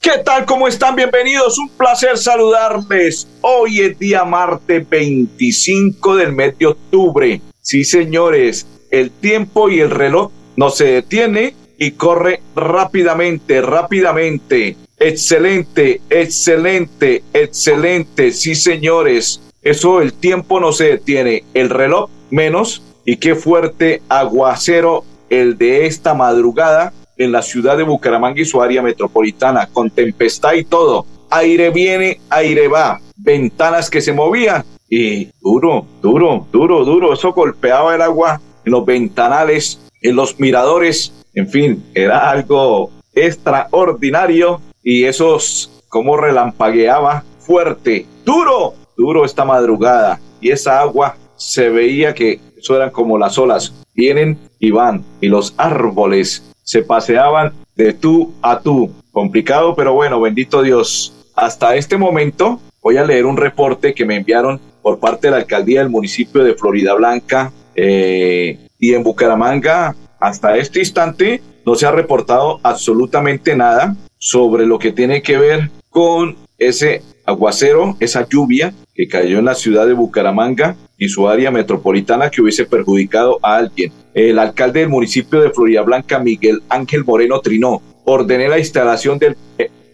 ¿qué tal? ¿Cómo están? Bienvenidos. Un placer saludarles. Hoy es día martes 25 del mes de octubre. Sí, señores, el tiempo y el reloj no se detiene y corre rápidamente, rápidamente. Excelente, excelente, excelente. Sí, señores. Eso, el tiempo no se detiene. El reloj menos. Y qué fuerte aguacero el de esta madrugada en la ciudad de Bucaramanga y su área metropolitana, con tempestad y todo. Aire viene, aire va. Ventanas que se movían y duro, duro, duro, duro. Eso golpeaba el agua en los ventanales, en los miradores en fin, era algo extraordinario y esos como relampagueaba fuerte, duro, duro esta madrugada y esa agua se veía que eso eran como las olas, vienen y van y los árboles se paseaban de tú a tú. Complicado, pero bueno, bendito Dios. Hasta este momento voy a leer un reporte que me enviaron por parte de la alcaldía del municipio de Florida Blanca eh, y en Bucaramanga hasta este instante no se ha reportado absolutamente nada sobre lo que tiene que ver con ese aguacero, esa lluvia que cayó en la ciudad de Bucaramanga y su área metropolitana que hubiese perjudicado a alguien. El alcalde del municipio de Florida Blanca, Miguel Ángel Moreno Trinó, ordené la instalación del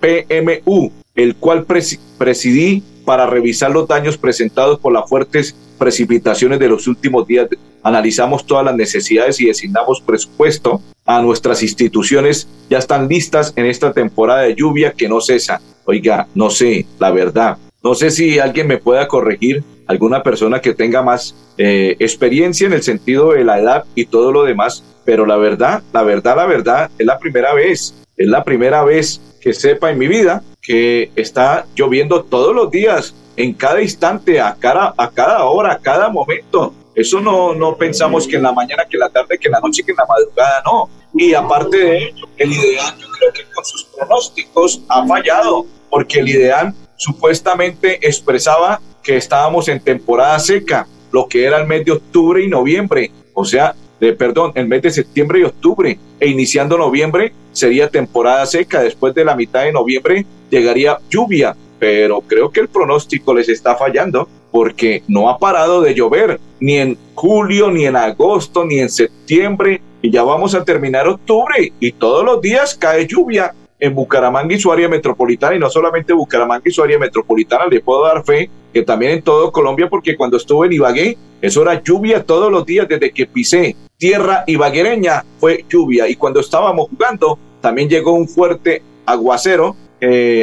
PMU, el cual presidí para revisar los daños presentados por las fuertes precipitaciones de los últimos días. Analizamos todas las necesidades y designamos presupuesto a nuestras instituciones. Ya están listas en esta temporada de lluvia que no cesa. Oiga, no sé, la verdad. No sé si alguien me pueda corregir, alguna persona que tenga más eh, experiencia en el sentido de la edad y todo lo demás, pero la verdad, la verdad, la verdad, es la primera vez, es la primera vez que sepa en mi vida que está lloviendo todos los días, en cada instante, a cada, a cada hora, a cada momento. Eso no, no pensamos que en la mañana, que en la tarde, que en la noche, que en la madrugada, no. Y aparte de ello, el IDEAN yo creo que con sus pronósticos ha fallado, porque el IDEAN supuestamente expresaba que estábamos en temporada seca, lo que era el mes de octubre y noviembre, o sea, de, perdón, el mes de septiembre y octubre, e iniciando noviembre sería temporada seca, después de la mitad de noviembre llegaría lluvia, pero creo que el pronóstico les está fallando porque no ha parado de llover, ni en julio, ni en agosto, ni en septiembre, y ya vamos a terminar octubre, y todos los días cae lluvia en Bucaramanga y su área metropolitana, y no solamente Bucaramanga y su área metropolitana, le puedo dar fe que también en todo Colombia, porque cuando estuve en Ibagué, eso era lluvia todos los días desde que pisé tierra ibaguereña, fue lluvia, y cuando estábamos jugando, también llegó un fuerte aguacero,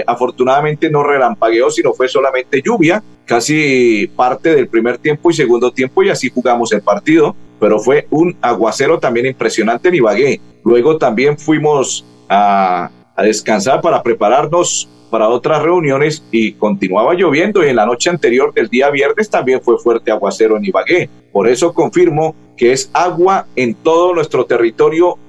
afortunadamente no relampagueó, sino fue solamente lluvia, casi parte del primer tiempo y segundo tiempo, y así jugamos el partido, pero fue un aguacero también impresionante en Ibagué. Luego también fuimos a a descansar para prepararnos para otras reuniones y continuaba lloviendo y en la noche anterior del día viernes también fue fuerte aguacero en Ibagué. Por eso confirmo que es agua en todo nuestro territorio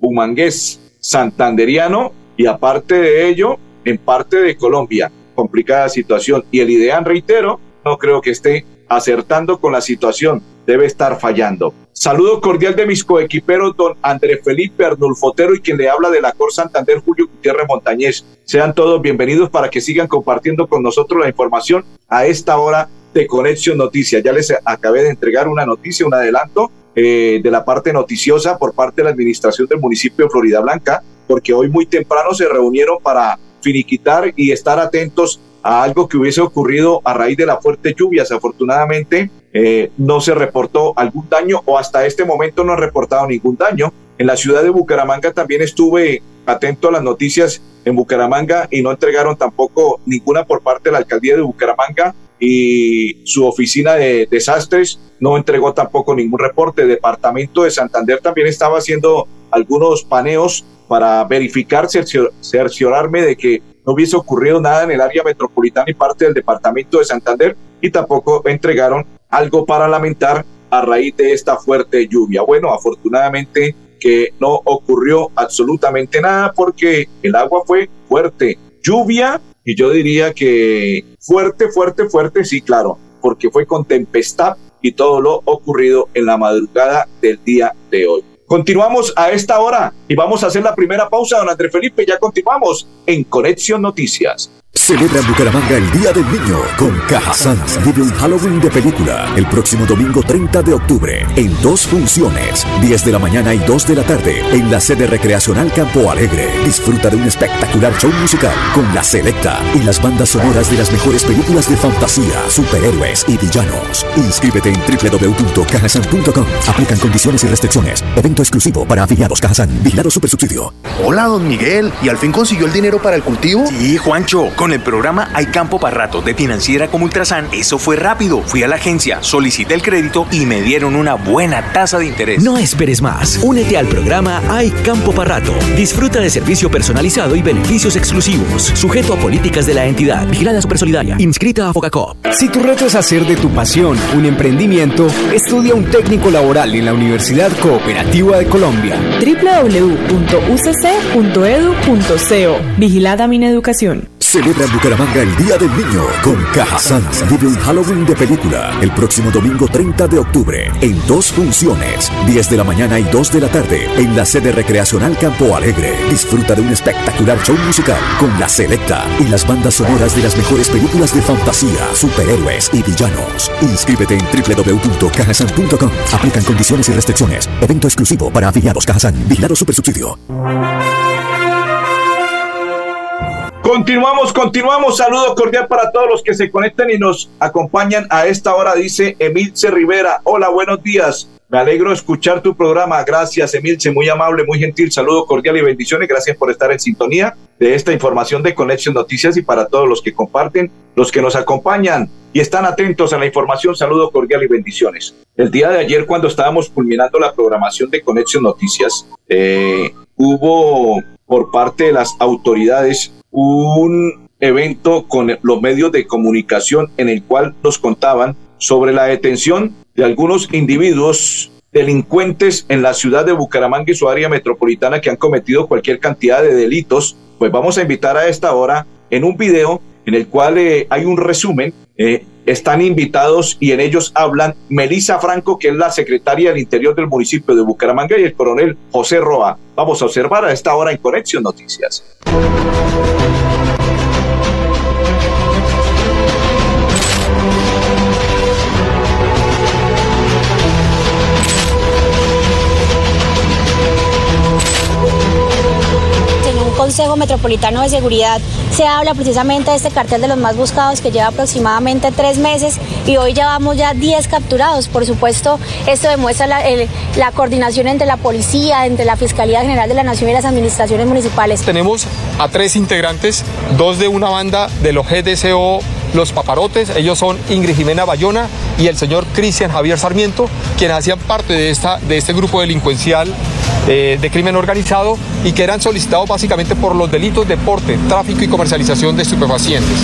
humangués, santanderiano y aparte de ello, en parte de Colombia. Complicada situación. Y el IDEAN, reitero, no creo que esté acertando con la situación debe estar fallando. Saludo cordial de mis coequiperos, don Andrés Felipe Arnulfotero y quien le habla de la Cor Santander, Julio Gutiérrez Montañez. Sean todos bienvenidos para que sigan compartiendo con nosotros la información a esta hora de Conexión Noticias. Ya les acabé de entregar una noticia, un adelanto eh, de la parte noticiosa por parte de la administración del municipio de Florida Blanca, porque hoy muy temprano se reunieron para finiquitar y estar atentos a algo que hubiese ocurrido a raíz de las fuertes lluvias. Afortunadamente, eh, no se reportó algún daño o hasta este momento no ha reportado ningún daño. En la ciudad de Bucaramanga también estuve atento a las noticias en Bucaramanga y no entregaron tampoco ninguna por parte de la alcaldía de Bucaramanga y su oficina de desastres no entregó tampoco ningún reporte. El departamento de Santander también estaba haciendo algunos paneos para verificar, cerciorarme de que no hubiese ocurrido nada en el área metropolitana y parte del departamento de Santander y tampoco entregaron algo para lamentar a raíz de esta fuerte lluvia. Bueno, afortunadamente que no ocurrió absolutamente nada porque el agua fue fuerte. Lluvia, y yo diría que fuerte, fuerte, fuerte, sí, claro, porque fue con tempestad y todo lo ocurrido en la madrugada del día de hoy. Continuamos a esta hora y vamos a hacer la primera pausa, don Andrés Felipe. Ya continuamos en Conexión Noticias. Celebra en Bucaramanga el Día del Niño con Cajazán. Vive un Halloween de película el próximo domingo 30 de octubre en dos funciones, 10 de la mañana y 2 de la tarde en la sede recreacional Campo Alegre. Disfruta de un espectacular show musical con la selecta y las bandas sonoras de las mejores películas de fantasía, superhéroes y villanos. Inscríbete en www.cajasan.com. Aplican condiciones y restricciones. Evento exclusivo para afiliados Cajazán. Vigilado Supersubsidio. Hola, don Miguel. ¿Y al fin consiguió el dinero para el cultivo? Sí, Juancho. Con el programa Hay Campo para Rato de Financiera como Ultrasan, eso fue rápido. Fui a la agencia, solicité el crédito y me dieron una buena tasa de interés. No esperes más. Únete al programa Hay Campo para Rato. Disfruta de servicio personalizado y beneficios exclusivos. Sujeto a políticas de la entidad. Vigilada Supersolidaria. Inscrita a Focacop. Si tu reto es hacer de tu pasión un emprendimiento, estudia un técnico laboral en la Universidad Cooperativa de Colombia. www.ucc.edu.co. Vigilada Mineducación. Celebra en Bucaramanga el Día del Niño con Caja Sans. Vive un Halloween de película el próximo domingo 30 de octubre en dos funciones, 10 de la mañana y 2 de la tarde en la sede recreacional Campo Alegre. Disfruta de un espectacular show musical con la selecta y las bandas sonoras de las mejores películas de fantasía, superhéroes y villanos. Inscríbete en www.cajasan.com. Aplican condiciones y restricciones. Evento exclusivo para afiliados Cajasan. Vigilado Supersubsidio. Continuamos, continuamos. Saludo cordial para todos los que se conectan y nos acompañan a esta hora, dice Emilce Rivera. Hola, buenos días. Me alegro de escuchar tu programa. Gracias, Emilce, muy amable, muy gentil. Saludo cordial y bendiciones. Gracias por estar en sintonía de esta información de Conexión Noticias y para todos los que comparten, los que nos acompañan y están atentos a la información. Saludo cordial y bendiciones. El día de ayer, cuando estábamos culminando la programación de Conexión Noticias, eh, hubo por parte de las autoridades un evento con los medios de comunicación en el cual nos contaban sobre la detención de algunos individuos delincuentes en la ciudad de Bucaramanga y su área metropolitana que han cometido cualquier cantidad de delitos. Pues vamos a invitar a esta hora en un video en el cual eh, hay un resumen. Eh, están invitados y en ellos hablan Melisa Franco, que es la secretaria del Interior del municipio de Bucaramanga, y el coronel José Roa. Vamos a observar a esta hora en Conexión Noticias. Consejo Metropolitano de Seguridad se habla precisamente de este cartel de los más buscados que lleva aproximadamente tres meses y hoy llevamos ya 10 capturados. Por supuesto, esto demuestra la, coordinación entre la policía, entre la Fiscalía General de la Nación y las administraciones municipales. Tenemos a tres integrantes, dos de una banda de los GDCO los paparotes, ellos son Ingrid Jimena Bayona y el señor Cristian Javier Sarmiento, quienes hacían parte de, esta, de este grupo delincuencial eh, de crimen organizado y que eran solicitados básicamente por los delitos de porte, tráfico y comercialización de estupefacientes.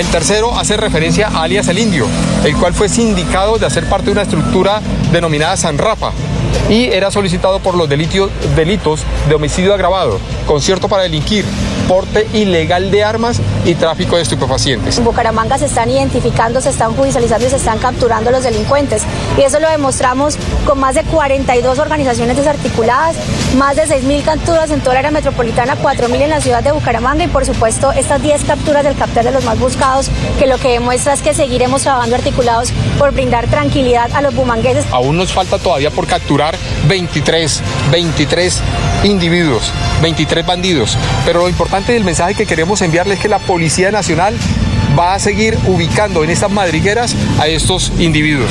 El tercero hace referencia a alias el indio, el cual fue sindicado de hacer parte de una estructura denominada San Rafa, y era solicitado por los delitos, de homicidio agravado, concierto para delinquir, porte ilegal de armas y tráfico de estupefacientes. En Bucaramanga se están identificando, se están judicializando y se están capturando los delincuentes. Y eso lo demostramos con más de 42 organizaciones desarticuladas, más de 6.000 capturas en toda la área metropolitana, 4.000 en la ciudad de Bucaramanga y por supuesto estas 10 capturas del captar de los más buscados, que lo que demuestra es que seguiremos trabajando articulados por brindar tranquilidad a los bumangueses. Aún nos falta todavía por capturar 23, 23 individuos, 23 bandidos, pero lo importante del mensaje que queremos enviarles es que la Policía Nacional va a seguir ubicando en estas madrigueras a estos individuos.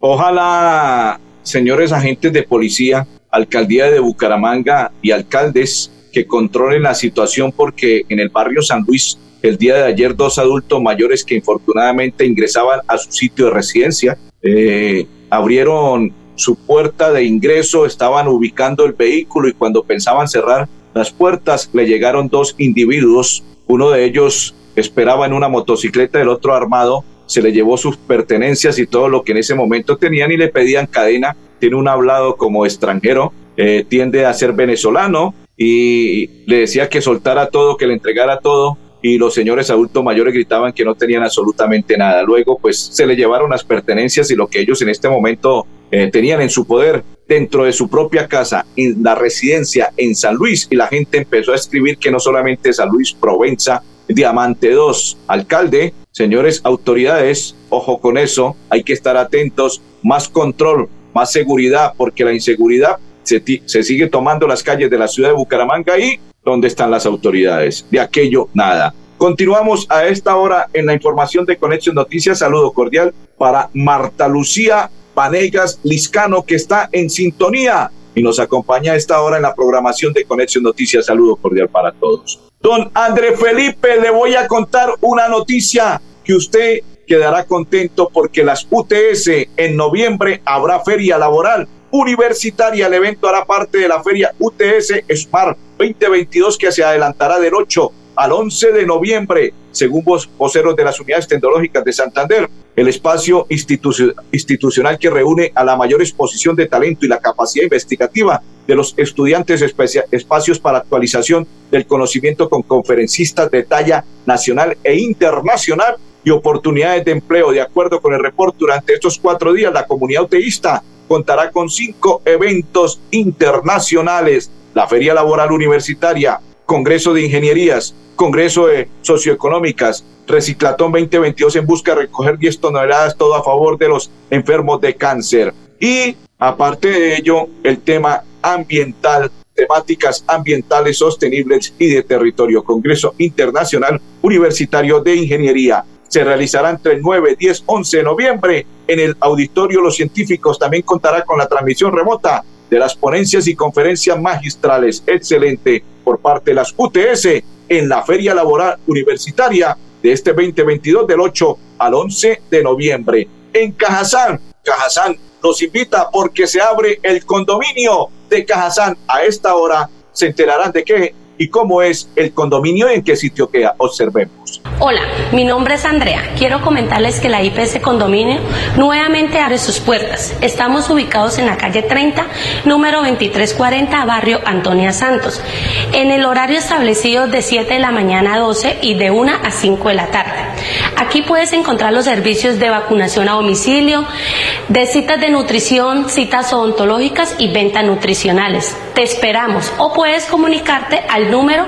Ojalá, señores agentes de policía, alcaldía de Bucaramanga y alcaldes que controlen la situación porque en el barrio San Luis el día de ayer dos adultos mayores que infortunadamente ingresaban a su sitio de residencia eh, abrieron su puerta de ingreso, estaban ubicando el vehículo y cuando pensaban cerrar las puertas le llegaron dos individuos, uno de ellos esperaba en una motocicleta, el otro armado, se le llevó sus pertenencias y todo lo que en ese momento tenían y le pedían cadena, tiene un hablado como extranjero, eh, tiende a ser venezolano y le decía que soltara todo, que le entregara todo y los señores adultos mayores gritaban que no tenían absolutamente nada. Luego, pues se le llevaron las pertenencias y lo que ellos en este momento eh, tenían en su poder dentro de su propia casa, en la residencia en San Luis, y la gente empezó a escribir que no solamente San Luis Provenza, Diamante 2, alcalde, señores autoridades, ojo con eso, hay que estar atentos, más control, más seguridad, porque la inseguridad se, se sigue tomando las calles de la ciudad de Bucaramanga y ¿Dónde están las autoridades? De aquello, nada. Continuamos a esta hora en la información de Conexión Noticias. Saludo cordial para Marta Lucía Panegas Liscano, que está en sintonía y nos acompaña a esta hora en la programación de Conexión Noticias. Saludo cordial para todos. Don André Felipe, le voy a contar una noticia que usted quedará contento porque las UTS en noviembre habrá feria laboral universitaria. El evento hará parte de la feria UTS Smart 2022 que se adelantará del 8 al 11 de noviembre, según voceros de las unidades tecnológicas de Santander, el espacio institucional que reúne a la mayor exposición de talento y la capacidad investigativa de los estudiantes, espacios para actualización del conocimiento con conferencistas de talla nacional e internacional y oportunidades de empleo. De acuerdo con el reporte, durante estos cuatro días, la comunidad uteísta contará con cinco eventos internacionales, la Feria Laboral Universitaria, Congreso de Ingenierías, Congreso de Socioeconómicas, Reciclatón 2022 en busca de recoger 10 toneladas, todo a favor de los enfermos de cáncer. Y aparte de ello, el tema ambiental, temáticas ambientales sostenibles y de territorio, Congreso Internacional Universitario de Ingeniería se realizará entre el 9, 10, 11 de noviembre en el auditorio Los Científicos. También contará con la transmisión remota de las ponencias y conferencias magistrales. Excelente por parte de las UTS en la Feria Laboral Universitaria de este 2022 del 8 al 11 de noviembre. En Cajazán, Cajazán nos invita porque se abre el condominio de Cajazán. A esta hora se enterarán de qué y cómo es el condominio y en qué sitio queda. Observemos. Hola, mi nombre es Andrea. Quiero comentarles que la IPS Condominio nuevamente abre sus puertas. Estamos ubicados en la calle 30, número 2340, barrio Antonia Santos, en el horario establecido de 7 de la mañana a 12 y de 1 a 5 de la tarde. Aquí puedes encontrar los servicios de vacunación a domicilio, de citas de nutrición, citas odontológicas y ventas nutricionales. Te esperamos o puedes comunicarte al número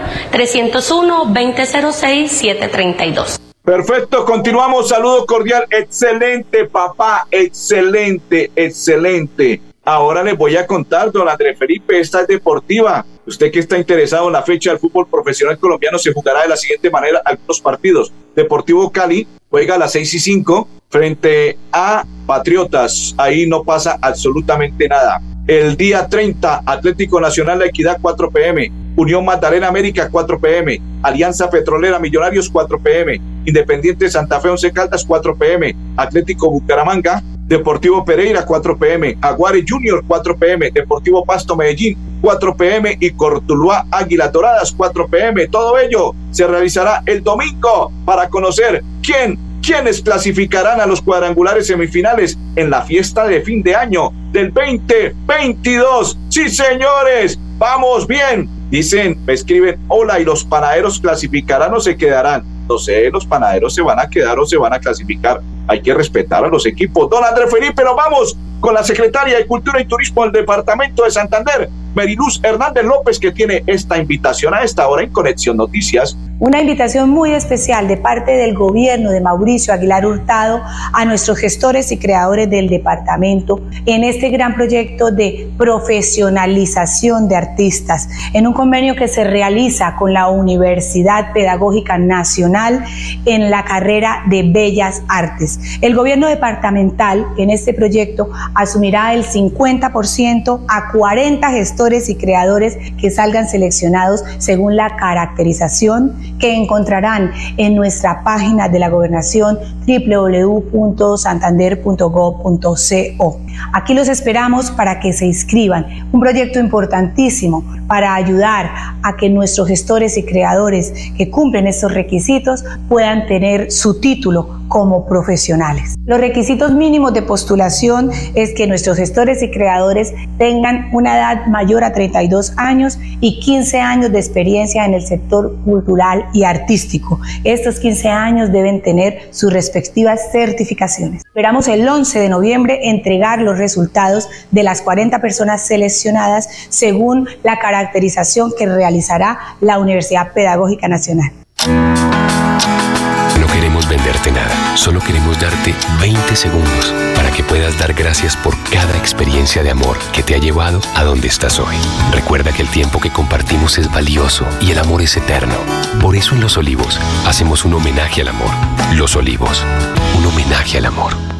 301-2006-732. Perfecto, continuamos. Saludo cordial. Excelente, papá. Excelente, excelente. Ahora les voy a contar, don Andrés Felipe, esta es deportiva. Usted que está interesado en la fecha del fútbol profesional colombiano se jugará de la siguiente manera algunos partidos. Deportivo Cali juega a las 6 y 5 frente a Patriotas. Ahí no pasa absolutamente nada. El día 30, Atlético Nacional La Equidad 4 pm, Unión Magdalena América 4 pm, Alianza Petrolera Millonarios 4 pm, Independiente Santa Fe 11 Caldas 4 pm, Atlético Bucaramanga, Deportivo Pereira 4 pm, Aguare Junior 4 pm, Deportivo Pasto Medellín 4 pm y Cortuluá Águila Doradas 4 pm. Todo ello se realizará el domingo para conocer quién quienes clasificarán a los cuadrangulares semifinales en la fiesta de fin de año del 2022. Sí, señores, vamos bien. Dicen, me escriben, hola, y los panaderos clasificarán o se quedarán. No sé, los panaderos se van a quedar o se van a clasificar. Hay que respetar a los equipos. Don Andrés Felipe, nos vamos con la secretaria de Cultura y Turismo del Departamento de Santander, Meriluz Hernández López, que tiene esta invitación a esta hora en Conexión Noticias. Una invitación muy especial de parte del gobierno de Mauricio Aguilar Hurtado a nuestros gestores y creadores del departamento en este gran proyecto de profesionalización de artistas, en un convenio que se realiza con la Universidad Pedagógica Nacional en la carrera de Bellas Artes. El gobierno departamental en este proyecto asumirá el 50% a 40 gestores y creadores que salgan seleccionados según la caracterización que encontrarán en nuestra página de la gobernación www.santander.gov.co. Aquí los esperamos para que se inscriban. Un proyecto importantísimo para ayudar a que nuestros gestores y creadores que cumplen estos requisitos puedan tener su título como profesionales. Los requisitos mínimos de postulación es que nuestros gestores y creadores tengan una edad mayor a 32 años y 15 años de experiencia en el sector cultural y artístico. Estos 15 años deben tener sus respectivas certificaciones. Esperamos el 11 de noviembre resultados de las 40 personas seleccionadas según la caracterización que realizará la Universidad Pedagógica Nacional venderte nada. Solo queremos darte 20 segundos para que puedas dar gracias por cada experiencia de amor que te ha llevado a donde estás hoy. Recuerda que el tiempo que compartimos es valioso y el amor es eterno. Por eso en Los Olivos hacemos un homenaje al amor. Los Olivos, un homenaje al amor.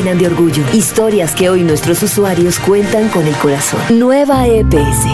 llenan orgullo. Historias que hoy nuestros usuarios cuentan con el corazón. Nueva EPS.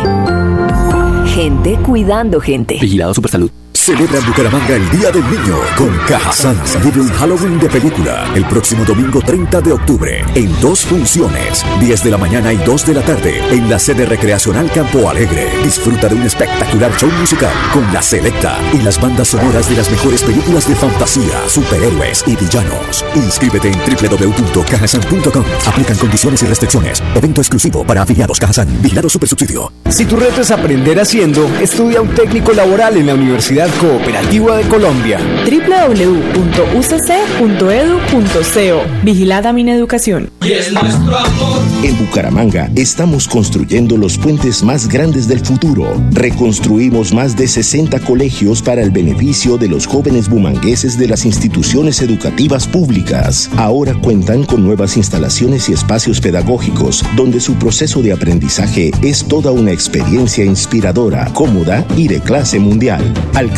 Gente cuidando gente. Vigilado Supersalud. Celebra en Bucaramanga el Día del Niño con Cajazán. Vive un Halloween de película el próximo domingo 30 de octubre en dos funciones, 10 de la mañana y 2 de la tarde en la sede recreacional Campo Alegre. Disfruta de un espectacular show musical con la selecta y las bandas sonoras de las mejores películas de fantasía, superhéroes y villanos. Inscríbete en www.cajasan.com. Aplican condiciones y restricciones. Evento exclusivo para afiliados Cajazán. Vigilado Supersubsidio. Si tu reto es aprender haciendo, estudia un técnico laboral en la Universidad Cooperativa de Colombia. www.ucc.edu.co Vigilada Mineducación. Y es nuestro amor. En Bucaramanga estamos construyendo los puentes más grandes del futuro. Reconstruimos más de 60 colegios para el beneficio de los jóvenes bumangueses de las instituciones educativas públicas. Ahora cuentan con nuevas instalaciones y espacios pedagógicos donde su proceso de aprendizaje es toda una experiencia inspiradora, cómoda y de clase mundial.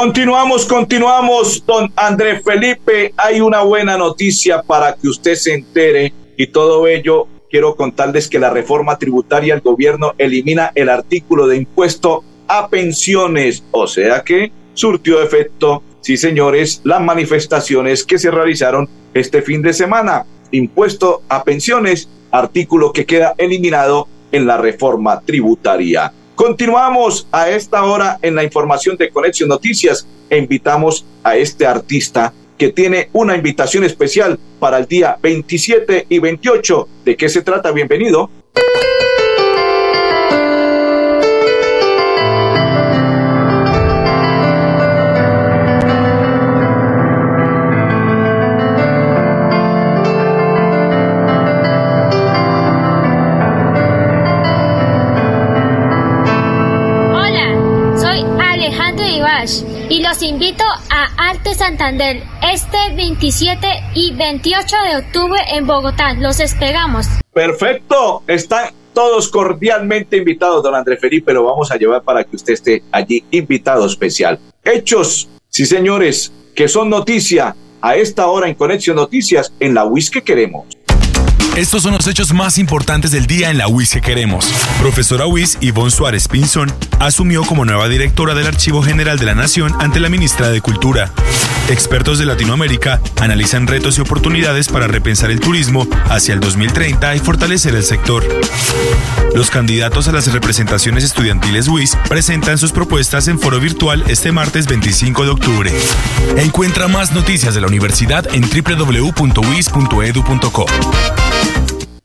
Continuamos, continuamos, don Andrés Felipe. Hay una buena noticia para que usted se entere y todo ello quiero contarles que la reforma tributaria el gobierno elimina el artículo de impuesto a pensiones, o sea que surtió efecto, sí señores, las manifestaciones que se realizaron este fin de semana. Impuesto a pensiones, artículo que queda eliminado en la reforma tributaria. Continuamos a esta hora en la información de Conexión Noticias e invitamos a este artista que tiene una invitación especial para el día 27 y 28. ¿De qué se trata? Bienvenido. Santander este 27 y 28 de octubre en Bogotá. Los esperamos. Perfecto. Están todos cordialmente invitados, don Andrés Felipe. Lo vamos a llevar para que usted esté allí invitado especial. Hechos, sí señores, que son noticia a esta hora en Conexión Noticias en la WIS que queremos. Estos son los hechos más importantes del día en la UIS que queremos. Profesora UIS Ivonne Suárez Pinzón asumió como nueva directora del Archivo General de la Nación ante la ministra de Cultura. Expertos de Latinoamérica analizan retos y oportunidades para repensar el turismo hacia el 2030 y fortalecer el sector. Los candidatos a las representaciones estudiantiles UIS presentan sus propuestas en foro virtual este martes 25 de octubre. Encuentra más noticias de la universidad en www.uis.edu.co.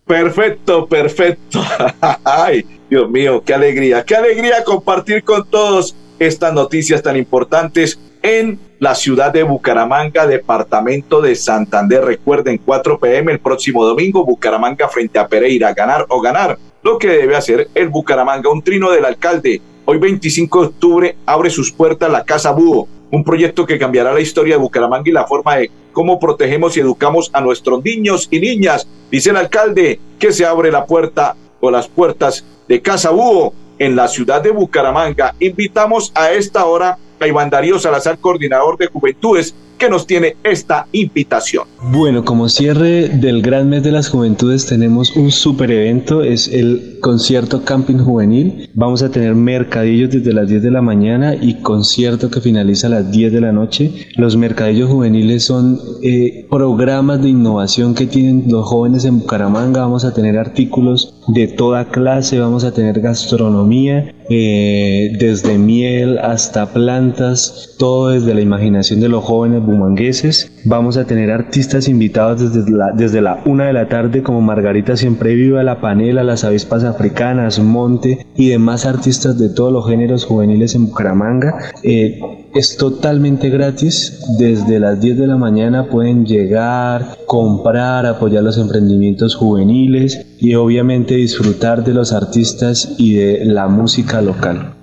Perfecto, perfecto. Ay, Dios mío, qué alegría, qué alegría compartir con todos estas noticias tan importantes en la ciudad de Bucaramanga, departamento de Santander. Recuerden, 4 pm el próximo domingo, Bucaramanga frente a Pereira, ganar o ganar. Lo que debe hacer el Bucaramanga, un trino del alcalde. Hoy 25 de octubre abre sus puertas la Casa Búho, un proyecto que cambiará la historia de Bucaramanga y la forma de cómo protegemos y educamos a nuestros niños y niñas. Dice el alcalde que se abre la puerta o las puertas de Casa en la ciudad de Bucaramanga. Invitamos a esta hora a Iván Darío Salazar, coordinador de Juventudes, que nos tiene esta invitación. Bueno, como cierre del gran mes de las juventudes tenemos un super evento, es el concierto Camping Juvenil. Vamos a tener mercadillos desde las 10 de la mañana y concierto que finaliza a las 10 de la noche. Los mercadillos juveniles son eh, programas de innovación que tienen los jóvenes en Bucaramanga. Vamos a tener artículos de toda clase, vamos a tener gastronomía, eh, desde miel hasta plantas, todo desde la imaginación de los jóvenes bumangueses. Vamos a tener artistas invitados desde la, desde la una de la tarde como Margarita Siempre Viva, La Panela, Las Avispas Africanas, Monte y demás artistas de todos los géneros juveniles en Bucaramanga. Eh, es totalmente gratis. Desde las 10 de la mañana pueden llegar, comprar, apoyar los emprendimientos juveniles y obviamente disfrutar de los artistas y de la música local.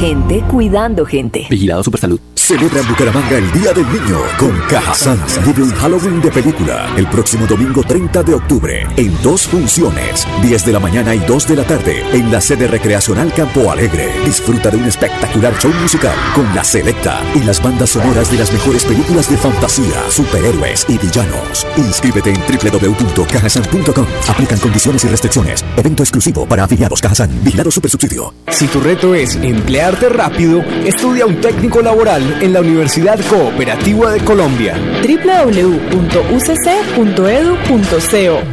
Gente cuidando gente. Vigilado Supersalud. Celebra en Bucaramanga el Día del Niño con Cajazán. Vive un Halloween de película el próximo domingo 30 de octubre en dos funciones, 10 de la mañana y 2 de la tarde en la sede recreacional Campo Alegre. Disfruta de un espectacular show musical con la selecta y las bandas sonoras de las mejores películas de fantasía, superhéroes y villanos. Inscríbete en www.cajasan.com. Aplican condiciones y restricciones. Evento exclusivo para afiliados Cajazán. Vigilado Supersubsidio. Si tu reto es emplear rápido, estudia un técnico laboral en la Universidad Cooperativa de Colombia. www.ucc.edu.co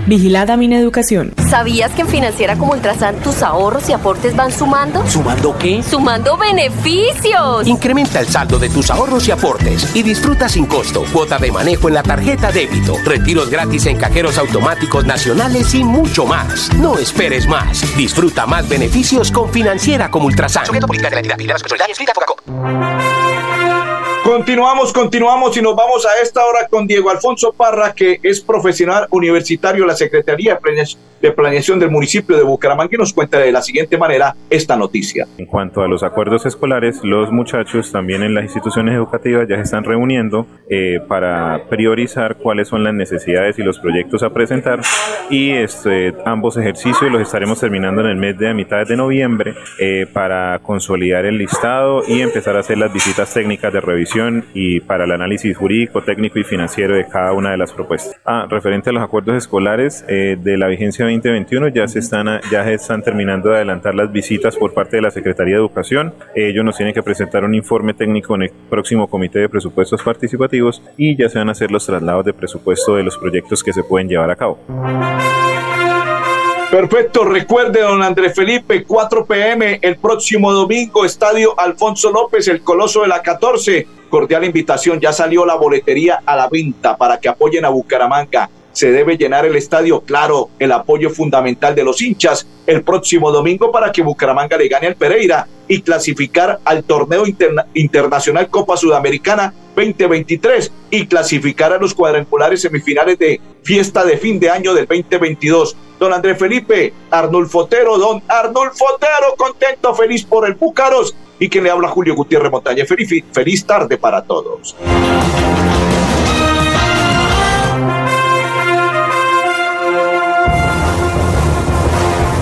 Vigilada Mineducación. ¿Sabías que en Financiera como Ultrasan tus ahorros y aportes van sumando? ¿Sumando qué? ¡Sumando beneficios! Incrementa el saldo de tus ahorros y aportes y disfruta sin costo cuota de manejo en la tarjeta débito, retiros gratis en cajeros automáticos nacionales y mucho más. No esperes más. Disfruta más beneficios con Financiera como Ultrasan. Continuamos, continuamos y nos vamos a esta hora con Diego Alfonso Parra, que es profesional universitario de la Secretaría de Planeación del municipio de Bucaramanga y nos cuenta de la siguiente manera esta noticia. En cuanto a los acuerdos escolares, los muchachos también en las instituciones educativas ya se están reuniendo eh, para priorizar cuáles son las necesidades y los proyectos a presentar y este, ambos ejercicios los estaremos terminando en el mes de a mitad de noviembre eh, para consolidar el listado y empezar a hacer las visitas técnicas de revisión y para el análisis jurídico, técnico y financiero de cada una de las propuestas. Ah, referente a los acuerdos escolares eh, de la vigencia 2021, ya se, están, ya se están terminando de adelantar las visitas por parte de la Secretaría de Educación. Ellos nos tienen que presentar un informe técnico en el próximo Comité de Presupuestos Participativos y ya se van a hacer los traslados de presupuesto de los proyectos que se pueden llevar a cabo. Perfecto, recuerde, don Andrés Felipe, 4 pm el próximo domingo, Estadio Alfonso López, el Coloso de la 14. Cordial invitación, ya salió la boletería a la venta para que apoyen a Bucaramanga. Se debe llenar el estadio, claro, el apoyo fundamental de los hinchas el próximo domingo para que Bucaramanga le gane al Pereira y clasificar al torneo internacional Copa Sudamericana 2023 y clasificar a los cuadrangulares semifinales de fiesta de fin de año del 2022. Don Andrés Felipe, Arnulfo Otero, don Arnulfo Otero, contento, feliz por el Búcaros y que le habla Julio Gutiérrez Montaña. Feliz, feliz tarde para todos.